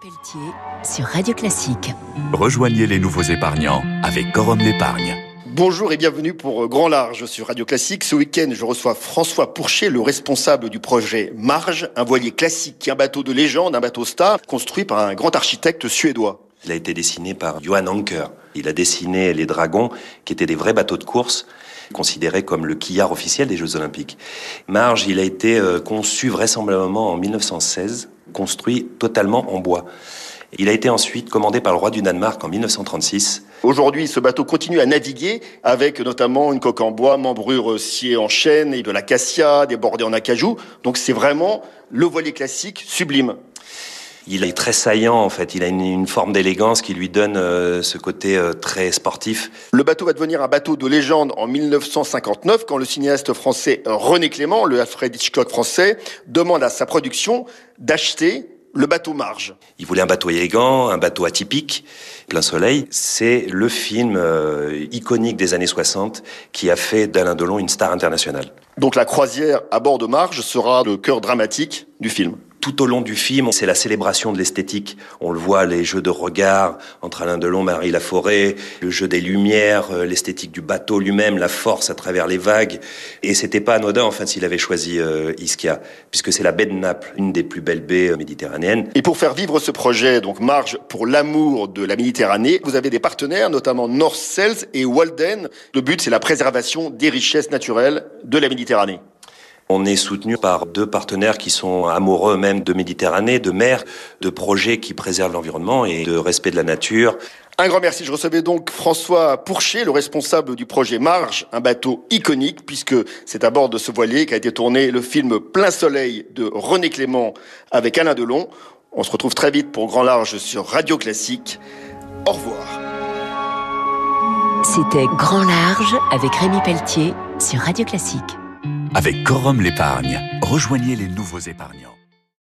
Pelletier sur Radio Classique. Rejoignez les nouveaux épargnants avec Corum l'épargne. Bonjour et bienvenue pour Grand Large sur Radio Classique. Ce week-end, je reçois François Pourchet, le responsable du projet Marge, un voilier classique, un bateau de légende, un bateau star, construit par un grand architecte suédois. Il a été dessiné par Johan Anker. Il a dessiné les dragons, qui étaient des vrais bateaux de course, considérés comme le quillard officiel des Jeux Olympiques. Marge, il a été euh, conçu vraisemblablement en 1916, construit totalement en bois. Il a été ensuite commandé par le roi du Danemark en 1936. Aujourd'hui, ce bateau continue à naviguer avec notamment une coque en bois, membrure sciée en chêne et de l'acacia, des bordées en acajou. Donc c'est vraiment le voilier classique sublime. Il est très saillant en fait, il a une, une forme d'élégance qui lui donne euh, ce côté euh, très sportif. Le bateau va devenir un bateau de légende en 1959 quand le cinéaste français René Clément, le Alfred Hitchcock français, demande à sa production d'acheter le bateau Marge. Il voulait un bateau élégant, un bateau atypique, plein soleil. C'est le film euh, iconique des années 60 qui a fait d'Alain Delon une star internationale. Donc la croisière à bord de Marge sera le cœur dramatique du film tout au long du film, c'est la célébration de l'esthétique. On le voit, les jeux de regard entre Alain Delon, Marie Laforêt, le jeu des lumières, euh, l'esthétique du bateau lui-même, la force à travers les vagues. Et c'était pas anodin, enfin, s'il avait choisi euh, Ischia, puisque c'est la baie de Naples, une des plus belles baies euh, méditerranéennes. Et pour faire vivre ce projet, donc Marge pour l'amour de la Méditerranée, vous avez des partenaires, notamment North Cells et Walden. Le but, c'est la préservation des richesses naturelles de la Méditerranée. On est soutenu par deux partenaires qui sont amoureux même de Méditerranée, de mer, de projets qui préservent l'environnement et de respect de la nature. Un grand merci. Je recevais donc François Pourchet, le responsable du projet Marge, un bateau iconique, puisque c'est à bord de ce voilier qu'a été tourné le film Plein Soleil de René Clément avec Alain Delon. On se retrouve très vite pour Grand Large sur Radio Classique. Au revoir. C'était Grand Large avec Rémi Pelletier sur Radio Classique. Avec Corum l'épargne, rejoignez les nouveaux épargnants.